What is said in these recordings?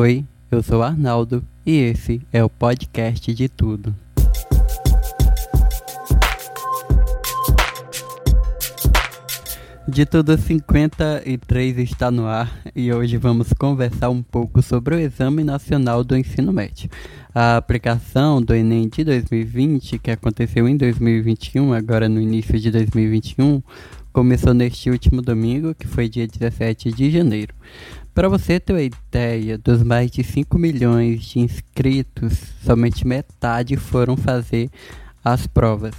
Oi, eu sou Arnaldo e esse é o podcast de tudo. De tudo 53 está no ar e hoje vamos conversar um pouco sobre o Exame Nacional do Ensino Médio. A aplicação do Enem de 2020, que aconteceu em 2021, agora no início de 2021, começou neste último domingo, que foi dia 17 de janeiro. Para você ter uma ideia, dos mais de 5 milhões de inscritos, somente metade foram fazer as provas.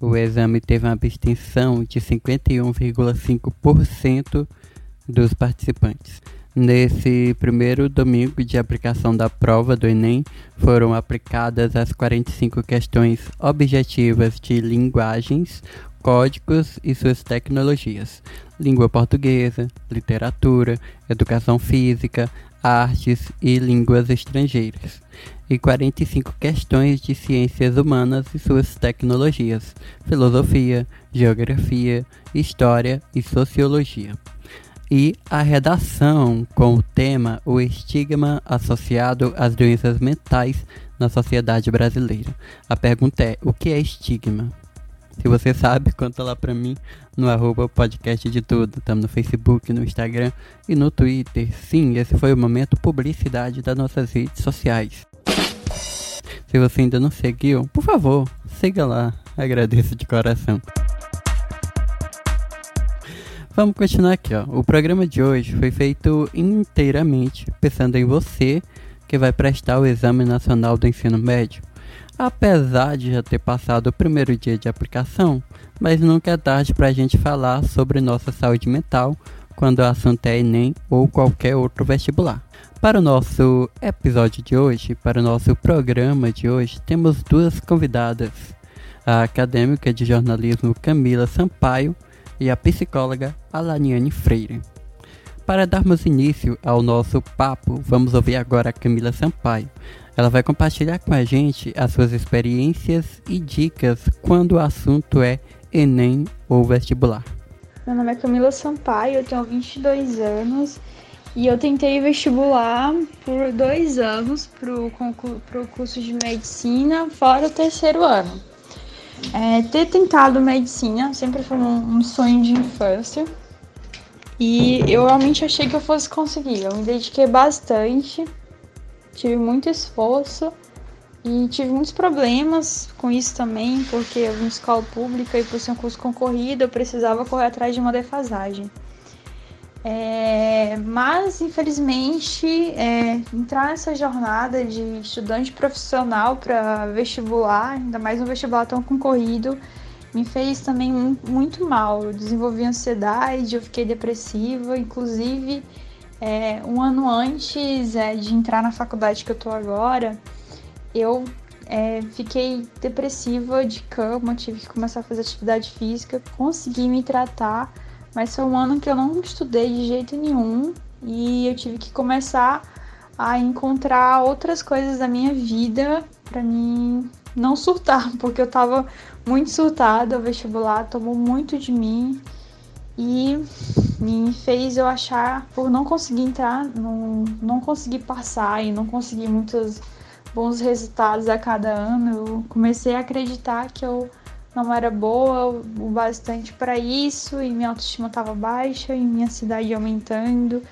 O exame teve uma abstenção de 51,5% dos participantes. Nesse primeiro domingo de aplicação da prova do Enem, foram aplicadas as 45 questões objetivas de linguagens, códigos e suas tecnologias, língua portuguesa, literatura, educação física, artes e línguas estrangeiras e 45 questões de ciências humanas e suas tecnologias, filosofia, geografia, história e sociologia. E a redação com o tema O estigma associado às doenças mentais na sociedade brasileira. A pergunta é: o que é estigma? Se você sabe, conta lá pra mim no arroba podcast de tudo. Estamos no Facebook, no Instagram e no Twitter. Sim, esse foi o momento publicidade das nossas redes sociais. Se você ainda não seguiu, por favor, siga lá. Agradeço de coração. Vamos continuar aqui, ó. O programa de hoje foi feito inteiramente pensando em você que vai prestar o Exame Nacional do Ensino Médio. Apesar de já ter passado o primeiro dia de aplicação, mas nunca é tarde para a gente falar sobre nossa saúde mental quando o assunto é Enem ou qualquer outro vestibular. Para o nosso episódio de hoje, para o nosso programa de hoje, temos duas convidadas: a acadêmica de jornalismo Camila Sampaio e a psicóloga Alaniane Freire. Para darmos início ao nosso papo, vamos ouvir agora a Camila Sampaio. Ela vai compartilhar com a gente as suas experiências e dicas quando o assunto é Enem ou vestibular. Meu nome é Camila Sampaio, eu tenho 22 anos e eu tentei vestibular por dois anos para o curso de medicina, fora o terceiro ano. É, ter tentado medicina sempre foi um, um, sonho de infância. E eu realmente achei que eu fosse conseguir. Eu me dediquei bastante, tive muito esforço e tive muitos problemas com isso também, porque eu vim escola pública e por ser um curso concorrido eu precisava correr atrás de uma defasagem. É, mas, infelizmente, é, entrar nessa jornada de estudante profissional para vestibular, ainda mais um vestibular tão concorrido, me fez também muito mal. Eu desenvolvi ansiedade, eu fiquei depressiva, inclusive é, um ano antes é, de entrar na faculdade que eu tô agora, eu é, fiquei depressiva de cama, tive que começar a fazer atividade física, consegui me tratar mas foi um ano que eu não estudei de jeito nenhum e eu tive que começar a encontrar outras coisas da minha vida para mim não surtar, porque eu tava muito surtada, o vestibular tomou muito de mim e me fez eu achar, por não conseguir entrar, não, não conseguir passar e não conseguir muitos bons resultados a cada ano, eu comecei a acreditar que eu não era boa o bastante para isso e minha autoestima estava baixa e minha cidade aumentando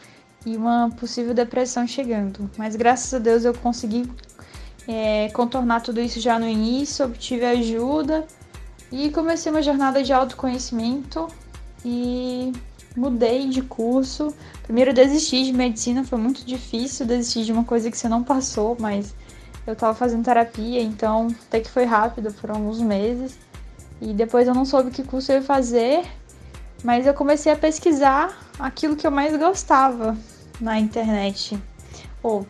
e uma possível depressão chegando. Mas graças a Deus eu consegui é, contornar tudo isso já no início, obtive ajuda e comecei uma jornada de autoconhecimento e mudei de curso. Primeiro desisti de medicina, foi muito difícil desistir de uma coisa que você não passou, mas eu tava fazendo terapia, então até que foi rápido, foram alguns meses. E depois eu não soube que curso eu ia fazer, mas eu comecei a pesquisar aquilo que eu mais gostava na internet. Ou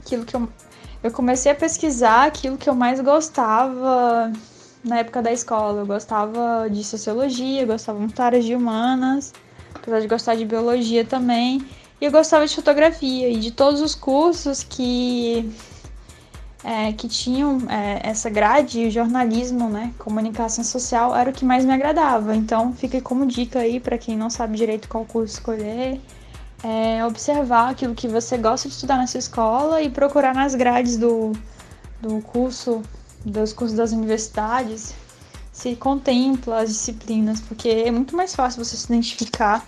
aquilo que eu. Eu comecei a pesquisar aquilo que eu mais gostava na época da escola. Eu gostava de sociologia, gostava muito da área de humanas, apesar de gostar de biologia também. E eu gostava de fotografia e de todos os cursos que é, que tinham é, essa grade, jornalismo, né, comunicação social, era o que mais me agradava. Então, fica como dica aí para quem não sabe direito qual curso escolher. é observar aquilo que você gosta de estudar nessa escola e procurar nas grades do, do curso, dos cursos das universidades, se contempla as disciplinas, porque é muito mais fácil você se identificar.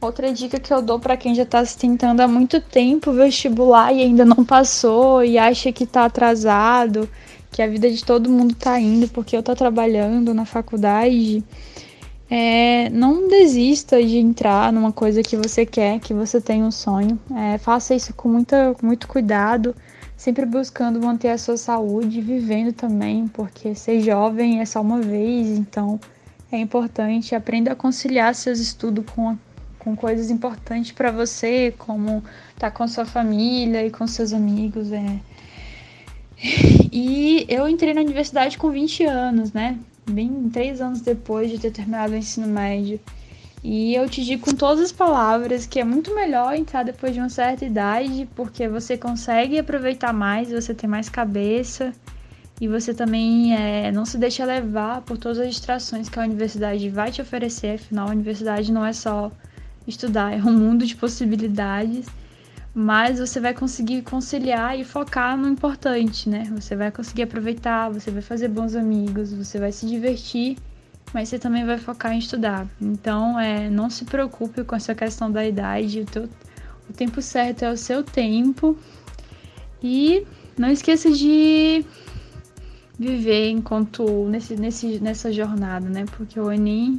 Outra dica que eu dou para quem já está se tentando há muito tempo vestibular e ainda não passou e acha que está atrasado, que a vida de todo mundo está indo porque eu estou trabalhando na faculdade, é, não desista de entrar numa coisa que você quer, que você tem um sonho. É, faça isso com muita, muito cuidado, sempre buscando manter a sua saúde, vivendo também, porque ser jovem é só uma vez, então é importante. Aprenda a conciliar seus estudos com, com coisas importantes para você, como estar tá com sua família e com seus amigos. É. E eu entrei na universidade com 20 anos, né? bem três anos depois de ter terminado o ensino médio. E eu te digo com todas as palavras que é muito melhor entrar depois de uma certa idade, porque você consegue aproveitar mais, você tem mais cabeça e você também é, não se deixa levar por todas as distrações que a universidade vai te oferecer. Afinal, a universidade não é só estudar, é um mundo de possibilidades mas você vai conseguir conciliar e focar no importante, né? Você vai conseguir aproveitar, você vai fazer bons amigos, você vai se divertir, mas você também vai focar em estudar. Então, é, não se preocupe com essa questão da idade, o, teu, o tempo certo é o seu tempo. E não esqueça de viver enquanto nesse, nesse, nessa jornada, né? Porque o Enem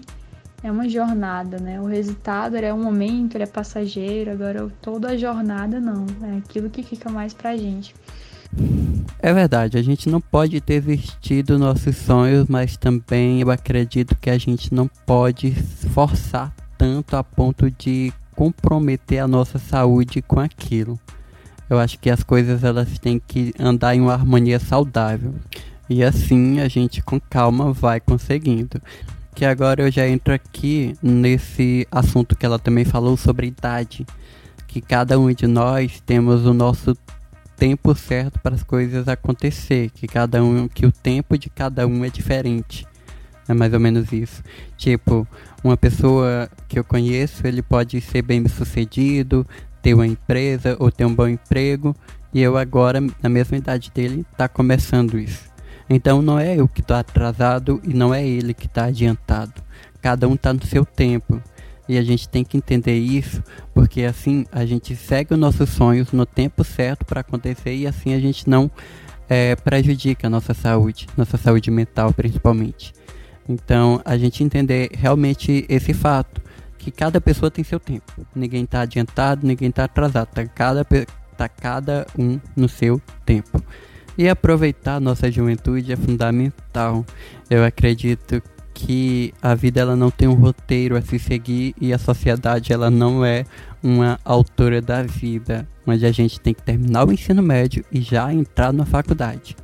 é uma jornada, né? O resultado é um momento, ele é passageiro, agora toda a jornada não, é aquilo que fica mais pra gente. É verdade, a gente não pode ter vestido nossos sonhos, mas também eu acredito que a gente não pode forçar tanto a ponto de comprometer a nossa saúde com aquilo. Eu acho que as coisas elas têm que andar em uma harmonia saudável. E assim a gente com calma vai conseguindo que agora eu já entro aqui nesse assunto que ela também falou sobre idade. Que cada um de nós temos o nosso tempo certo para as coisas acontecer, que cada um, que o tempo de cada um é diferente. É mais ou menos isso. Tipo, uma pessoa que eu conheço, ele pode ser bem sucedido, ter uma empresa ou ter um bom emprego, e eu agora, na mesma idade dele, tá começando isso. Então não é eu que estou atrasado e não é ele que está adiantado. Cada um está no seu tempo. E a gente tem que entender isso, porque assim a gente segue os nossos sonhos no tempo certo para acontecer e assim a gente não é, prejudica a nossa saúde, nossa saúde mental principalmente. Então a gente entender realmente esse fato, que cada pessoa tem seu tempo. Ninguém está adiantado, ninguém está atrasado, tá cada, tá cada um no seu tempo. E aproveitar nossa juventude é fundamental. Eu acredito que a vida ela não tem um roteiro a se seguir e a sociedade ela não é uma autora da vida, onde a gente tem que terminar o ensino médio e já entrar na faculdade.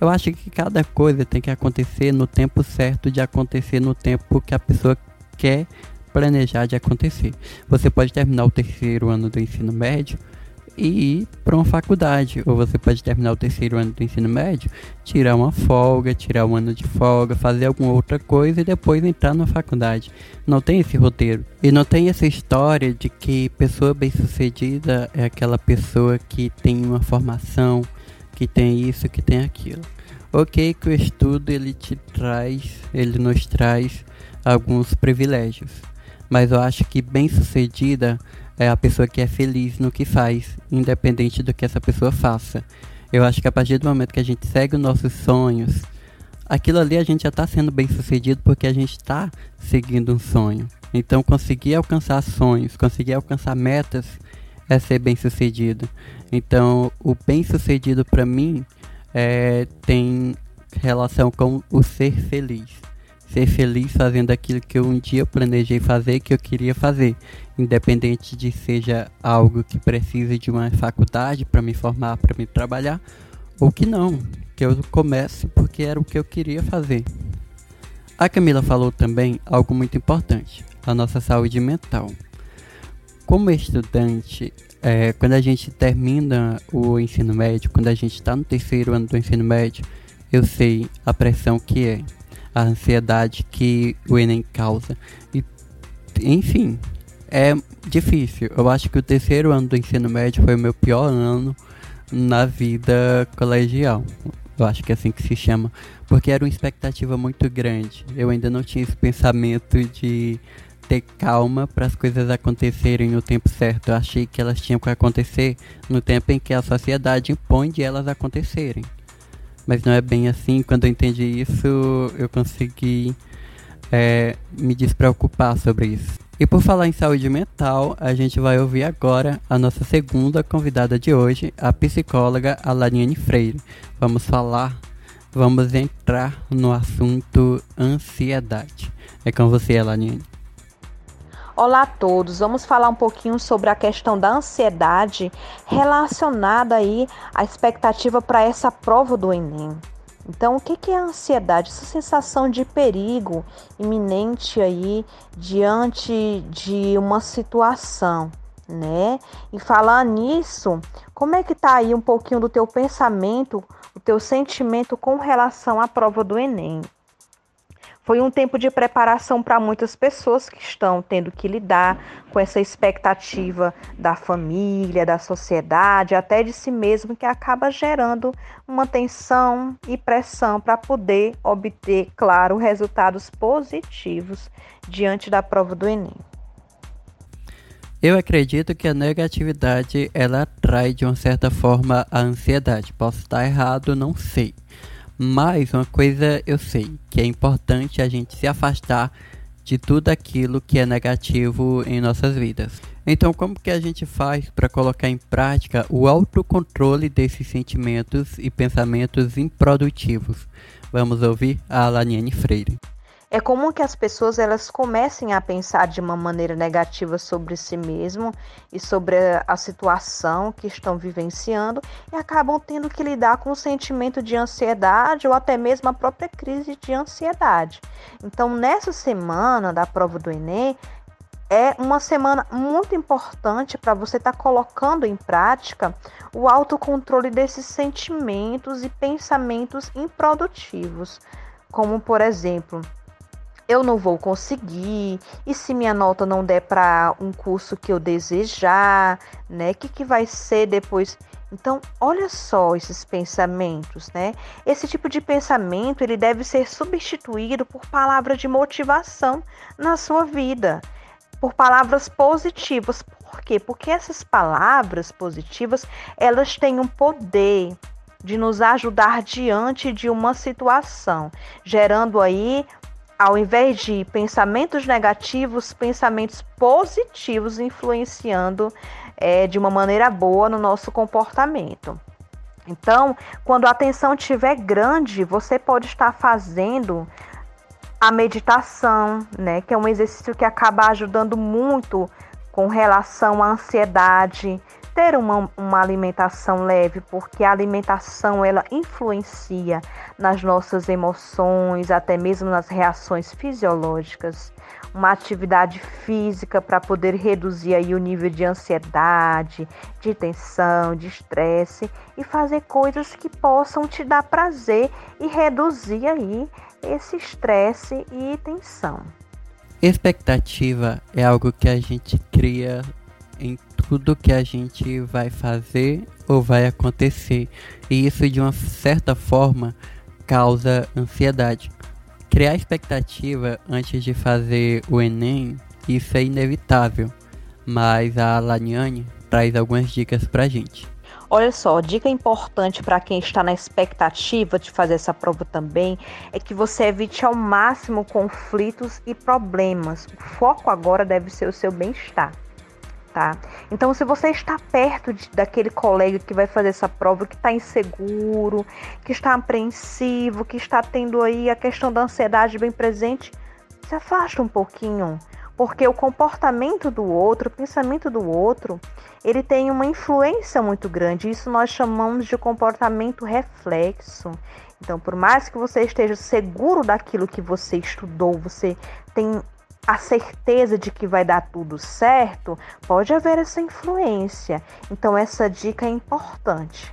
Eu acho que cada coisa tem que acontecer no tempo certo de acontecer no tempo que a pessoa quer planejar de acontecer. Você pode terminar o terceiro ano do ensino médio e ir para uma faculdade. Ou você pode terminar o terceiro ano do ensino médio, tirar uma folga, tirar um ano de folga, fazer alguma outra coisa e depois entrar na faculdade. Não tem esse roteiro. E não tem essa história de que pessoa bem-sucedida é aquela pessoa que tem uma formação, que tem isso, que tem aquilo. Ok que o estudo ele te traz, ele nos traz alguns privilégios. Mas eu acho que bem-sucedida é a pessoa que é feliz no que faz, independente do que essa pessoa faça. Eu acho que a partir do momento que a gente segue os nossos sonhos, aquilo ali a gente já está sendo bem sucedido porque a gente está seguindo um sonho. Então, conseguir alcançar sonhos, conseguir alcançar metas é ser bem sucedido. Então, o bem sucedido para mim é, tem relação com o ser feliz ser feliz fazendo aquilo que eu um dia planejei fazer, que eu queria fazer, independente de seja algo que precise de uma faculdade para me formar, para me trabalhar, ou que não, que eu comece porque era o que eu queria fazer. A Camila falou também algo muito importante, a nossa saúde mental. Como estudante, é, quando a gente termina o ensino médio, quando a gente está no terceiro ano do ensino médio, eu sei a pressão que é a ansiedade que o Enem causa. E, enfim, é difícil. Eu acho que o terceiro ano do ensino médio foi o meu pior ano na vida colegial. Eu acho que é assim que se chama. Porque era uma expectativa muito grande. Eu ainda não tinha esse pensamento de ter calma para as coisas acontecerem no tempo certo. Eu achei que elas tinham que acontecer no tempo em que a sociedade impõe de elas acontecerem. Mas não é bem assim. Quando eu entendi isso, eu consegui é, me despreocupar sobre isso. E por falar em saúde mental, a gente vai ouvir agora a nossa segunda convidada de hoje, a psicóloga Alaniane Freire. Vamos falar, vamos entrar no assunto ansiedade. É com você, Alaniane. Olá a todos. Vamos falar um pouquinho sobre a questão da ansiedade relacionada aí à expectativa para essa prova do Enem. Então, o que é a ansiedade? Essa sensação de perigo iminente aí diante de uma situação, né? E falar nisso, como é que tá aí um pouquinho do teu pensamento, o teu sentimento com relação à prova do Enem? Foi um tempo de preparação para muitas pessoas que estão tendo que lidar com essa expectativa da família, da sociedade, até de si mesmo, que acaba gerando uma tensão e pressão para poder obter, claro, resultados positivos diante da prova do Enem. Eu acredito que a negatividade ela atrai de uma certa forma a ansiedade. Posso estar errado, não sei. Mas uma coisa eu sei, que é importante a gente se afastar de tudo aquilo que é negativo em nossas vidas. Então, como que a gente faz para colocar em prática o autocontrole desses sentimentos e pensamentos improdutivos? Vamos ouvir a Alaniane Freire. É comum que as pessoas elas comecem a pensar de uma maneira negativa sobre si mesmo e sobre a situação que estão vivenciando e acabam tendo que lidar com o sentimento de ansiedade ou até mesmo a própria crise de ansiedade. Então, nessa semana da prova do Enem, é uma semana muito importante para você estar tá colocando em prática o autocontrole desses sentimentos e pensamentos improdutivos, como por exemplo, eu não vou conseguir, e se minha nota não der para um curso que eu desejar, né? O que, que vai ser depois? Então, olha só esses pensamentos, né? Esse tipo de pensamento ele deve ser substituído por palavras de motivação na sua vida, por palavras positivas. Por quê? Porque essas palavras positivas elas têm um poder de nos ajudar diante de uma situação, gerando aí ao invés de pensamentos negativos, pensamentos positivos influenciando é, de uma maneira boa no nosso comportamento. Então, quando a tensão estiver grande, você pode estar fazendo a meditação, né, que é um exercício que acaba ajudando muito com relação à ansiedade, ter uma, uma alimentação leve, porque a alimentação ela influencia nas nossas emoções, até mesmo nas reações fisiológicas. Uma atividade física para poder reduzir aí o nível de ansiedade, de tensão, de estresse e fazer coisas que possam te dar prazer e reduzir aí esse estresse e tensão. Expectativa é algo que a gente cria em tudo que a gente vai fazer ou vai acontecer. E isso, de uma certa forma, causa ansiedade. Criar expectativa antes de fazer o Enem, isso é inevitável. Mas a Laniane traz algumas dicas pra gente. Olha só, dica importante para quem está na expectativa de fazer essa prova também é que você evite ao máximo conflitos e problemas. O foco agora deve ser o seu bem-estar tá? Então, se você está perto de, daquele colega que vai fazer essa prova, que está inseguro, que está apreensivo, que está tendo aí a questão da ansiedade bem presente, se afasta um pouquinho, porque o comportamento do outro, o pensamento do outro, ele tem uma influência muito grande. Isso nós chamamos de comportamento reflexo. Então, por mais que você esteja seguro daquilo que você estudou, você tem a certeza de que vai dar tudo certo, pode haver essa influência. Então, essa dica é importante.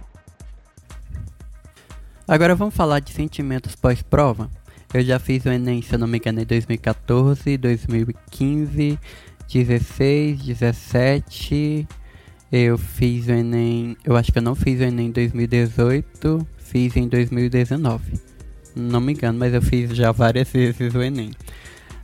Agora vamos falar de sentimentos pós-prova. Eu já fiz o Enem, se eu não me engano, em 2014, 2015, 16, 17. Eu fiz o Enem. Eu acho que eu não fiz o Enem em 2018, fiz em 2019. Não me engano, mas eu fiz já várias vezes o Enem.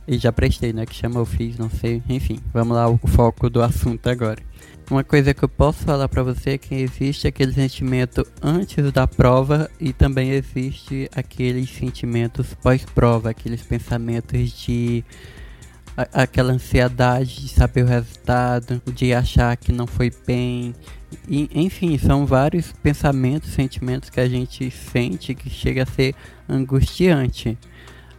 E já prestei, né? Que chama eu fiz, não sei. Enfim, vamos lá, o foco do assunto agora. Uma coisa que eu posso falar para você é que existe aquele sentimento antes da prova e também existe aqueles sentimentos pós-prova, aqueles pensamentos de aquela ansiedade de saber o resultado, de achar que não foi bem. E, enfim, são vários pensamentos, sentimentos que a gente sente que chega a ser angustiante.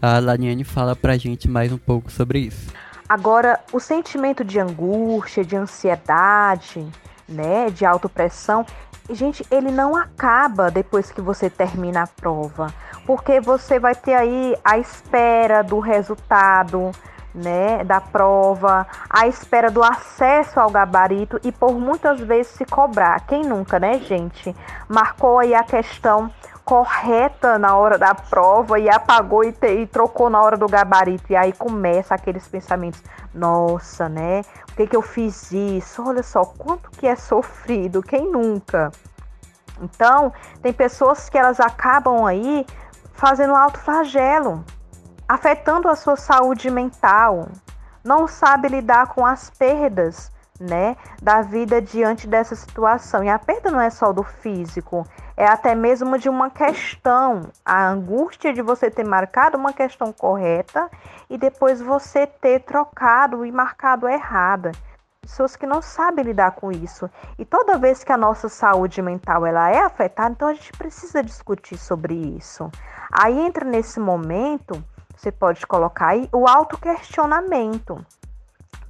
A Laniane fala pra gente mais um pouco sobre isso. Agora, o sentimento de angústia, de ansiedade, né, de autopressão, gente, ele não acaba depois que você termina a prova, porque você vai ter aí a espera do resultado, né, da prova, a espera do acesso ao gabarito e por muitas vezes se cobrar. Quem nunca, né, gente? Marcou aí a questão correta na hora da prova e apagou e, te, e, trocou na hora do gabarito. E aí começa aqueles pensamentos: nossa, né? Por que, que eu fiz isso? Olha só, quanto que é sofrido, quem nunca? Então, tem pessoas que elas acabam aí fazendo alto flagelo, afetando a sua saúde mental, não sabe lidar com as perdas, né, da vida diante dessa situação. E a perda não é só do físico, é até mesmo de uma questão, a angústia de você ter marcado uma questão correta e depois você ter trocado e marcado errada. Pessoas que não sabem lidar com isso. E toda vez que a nossa saúde mental ela é afetada, então a gente precisa discutir sobre isso. Aí entra nesse momento, você pode colocar aí o autoquestionamento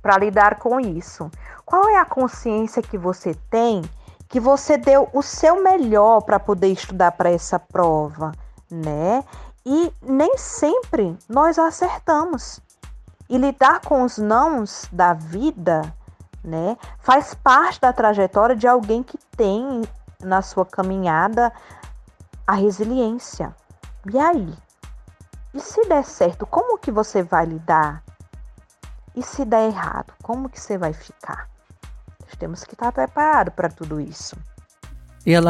para lidar com isso. Qual é a consciência que você tem que você deu o seu melhor para poder estudar para essa prova, né? E nem sempre nós acertamos. E lidar com os nãos da vida, né, faz parte da trajetória de alguém que tem na sua caminhada a resiliência. E aí? E se der certo, como que você vai lidar? E se der errado, como que você vai ficar? Temos que estar preparados para tudo isso. E a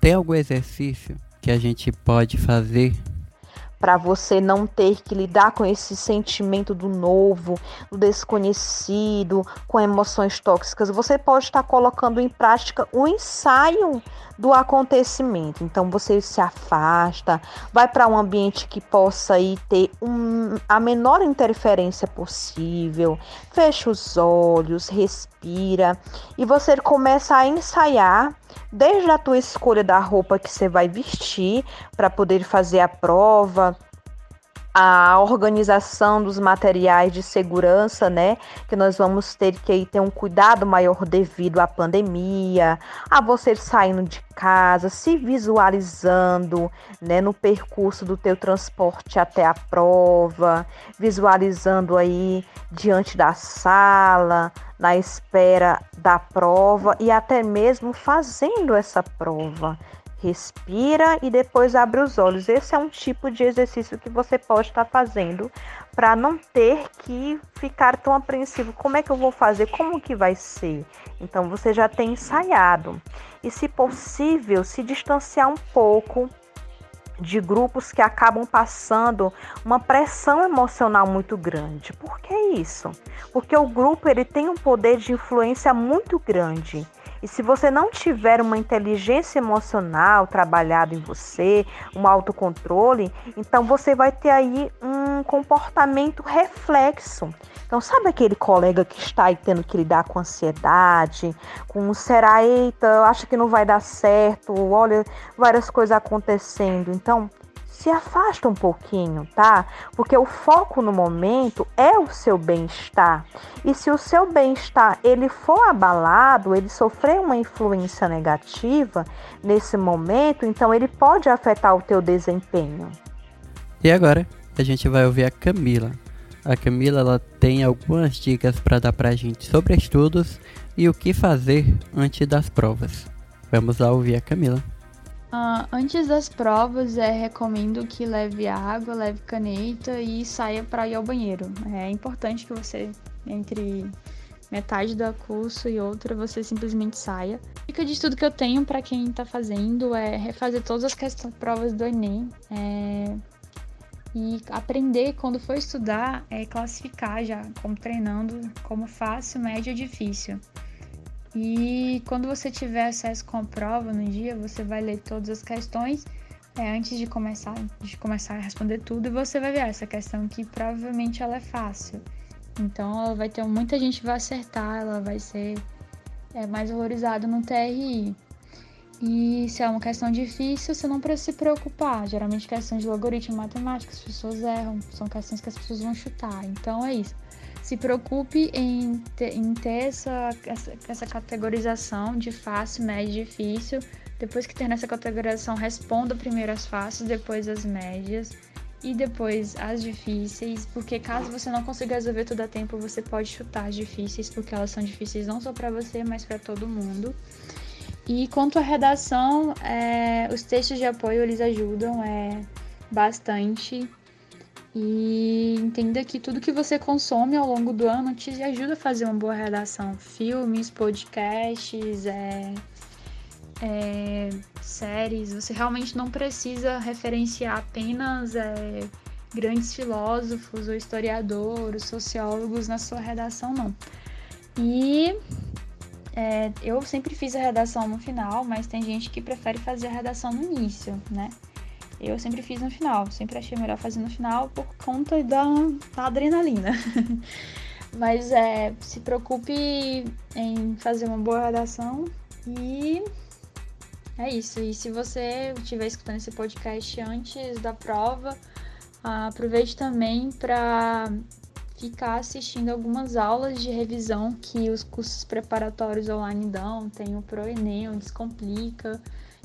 tem algum exercício que a gente pode fazer para você não ter que lidar com esse sentimento do novo, do desconhecido, com emoções tóxicas. Você pode estar colocando em prática o ensaio do acontecimento. Então você se afasta, vai para um ambiente que possa aí ter um, a menor interferência possível, fecha os olhos, respira e você começa a ensaiar desde a tua escolha da roupa que você vai vestir para poder fazer a prova, a organização dos materiais de segurança, né? Que nós vamos ter que ter um cuidado maior devido à pandemia, a você saindo de casa, se visualizando, né, no percurso do teu transporte até a prova, visualizando aí diante da sala, na espera da prova e até mesmo fazendo essa prova respira e depois abre os olhos. Esse é um tipo de exercício que você pode estar fazendo para não ter que ficar tão apreensivo. Como é que eu vou fazer? Como que vai ser? Então você já tem ensaiado. E se possível, se distanciar um pouco de grupos que acabam passando uma pressão emocional muito grande. Por que isso? Porque o grupo ele tem um poder de influência muito grande e se você não tiver uma inteligência emocional trabalhada em você, um autocontrole, então você vai ter aí um comportamento reflexo. Então, sabe aquele colega que está aí tendo que lidar com ansiedade, com será, eita, acha que não vai dar certo, olha, várias coisas acontecendo. Então, se afasta um pouquinho, tá? Porque o foco no momento é o seu bem-estar. E se o seu bem-estar ele for abalado, ele sofrer uma influência negativa nesse momento, então ele pode afetar o teu desempenho. E agora a gente vai ouvir a Camila. A Camila ela tem algumas dicas para dar para a gente sobre estudos e o que fazer antes das provas. Vamos lá ouvir a Camila. Uh, antes das provas, é, recomendo que leve água, leve caneta e saia para ir ao banheiro. É importante que você entre metade do curso e outra você simplesmente saia. Dica de estudo que eu tenho para quem está fazendo é refazer todas as questões, provas do Enem. É, e aprender quando for estudar é classificar já, como treinando, como fácil, médio e difícil. E quando você tiver acesso com a prova no dia, você vai ler todas as questões é, antes de começar, de começar a responder tudo, e você vai ver essa questão que provavelmente ela é fácil. Então ela vai ter muita gente vai acertar, ela vai ser é, mais valorizada no TRI. E se é uma questão difícil, você não precisa se preocupar. Geralmente questões de logaritmo matemático, as pessoas erram, são questões que as pessoas vão chutar. Então é isso. Se preocupe em ter, em ter essa, essa, essa categorização de fácil, médio e difícil. Depois que ter nessa categorização, responda primeiro as fáceis, depois as médias e depois as difíceis, porque caso você não consiga resolver tudo a tempo, você pode chutar as difíceis, porque elas são difíceis não só para você, mas para todo mundo. E quanto à redação, é, os textos de apoio eles ajudam é, bastante. E entenda que tudo que você consome ao longo do ano te ajuda a fazer uma boa redação. Filmes, podcasts, é, é, séries. Você realmente não precisa referenciar apenas é, grandes filósofos ou historiadores, sociólogos na sua redação, não. E é, eu sempre fiz a redação no final, mas tem gente que prefere fazer a redação no início, né? Eu sempre fiz no final, sempre achei melhor fazer no final por conta da, da adrenalina. mas é, se preocupe em fazer uma boa redação e é isso. E se você estiver escutando esse podcast antes da prova, aproveite também para ficar assistindo algumas aulas de revisão que os cursos preparatórios online dão. Tem o ProEnem, o Descomplica.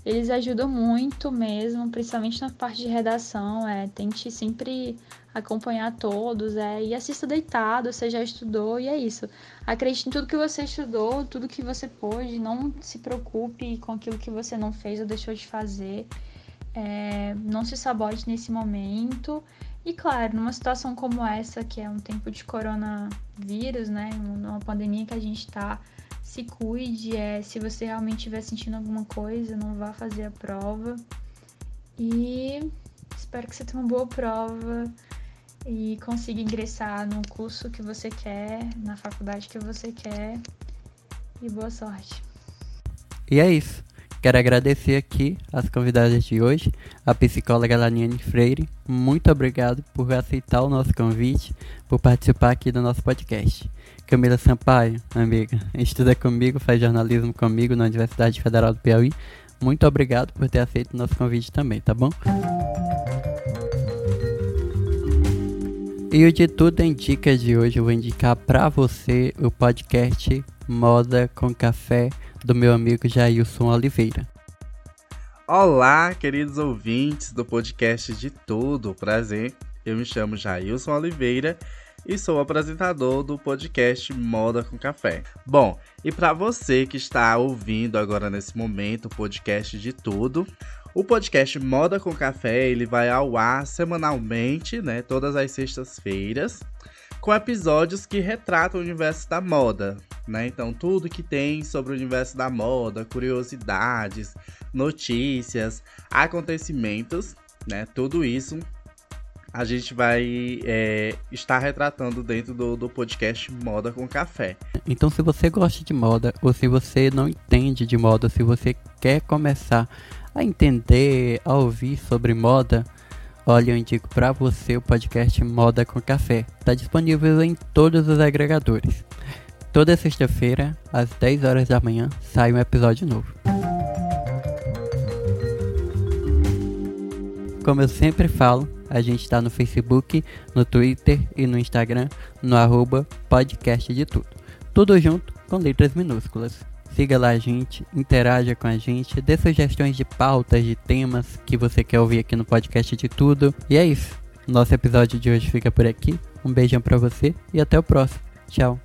Eles ajudam muito mesmo, principalmente na parte de redação. É, tente sempre acompanhar todos é, e assista deitado, você já estudou e é isso. Acredite em tudo que você estudou, tudo que você pôde, não se preocupe com aquilo que você não fez ou deixou de fazer. É, não se sabote nesse momento. E claro, numa situação como essa, que é um tempo de coronavírus, né? Uma pandemia que a gente está se cuide, é, se você realmente estiver sentindo alguma coisa, não vá fazer a prova. E espero que você tenha uma boa prova e consiga ingressar no curso que você quer, na faculdade que você quer. E boa sorte. E é isso. Quero agradecer aqui as convidadas de hoje, a psicóloga Laniane Freire. Muito obrigado por aceitar o nosso convite, por participar aqui do nosso podcast. Camila Sampaio, amiga, estuda comigo, faz jornalismo comigo na Universidade Federal do Piauí. Muito obrigado por ter aceito o nosso convite também, tá bom? E o de tudo em dicas de hoje eu vou indicar para você o podcast Moda com Café do meu amigo Jailson Oliveira. Olá, queridos ouvintes do podcast de tudo. Prazer, eu me chamo Jailson Oliveira e sou apresentador do podcast Moda com Café. Bom, e para você que está ouvindo agora nesse momento o podcast de tudo, o podcast Moda com Café, ele vai ao ar semanalmente, né, todas as sextas-feiras, com episódios que retratam o universo da moda, né? Então, tudo que tem sobre o universo da moda, curiosidades, notícias, acontecimentos, né? Tudo isso a gente vai é, estar retratando dentro do, do podcast Moda com Café. Então, se você gosta de moda, ou se você não entende de moda, se você quer começar a entender, a ouvir sobre moda, olha, eu indico para você o podcast Moda com Café. Está disponível em todos os agregadores. Toda sexta-feira, às 10 horas da manhã, sai um episódio novo. Como eu sempre falo, a gente está no Facebook, no Twitter e no Instagram, no arroba podcast de tudo. Tudo junto com letras minúsculas. Siga lá a gente, interaja com a gente, dê sugestões de pautas, de temas que você quer ouvir aqui no podcast de tudo. E é isso. Nosso episódio de hoje fica por aqui. Um beijão para você e até o próximo. Tchau.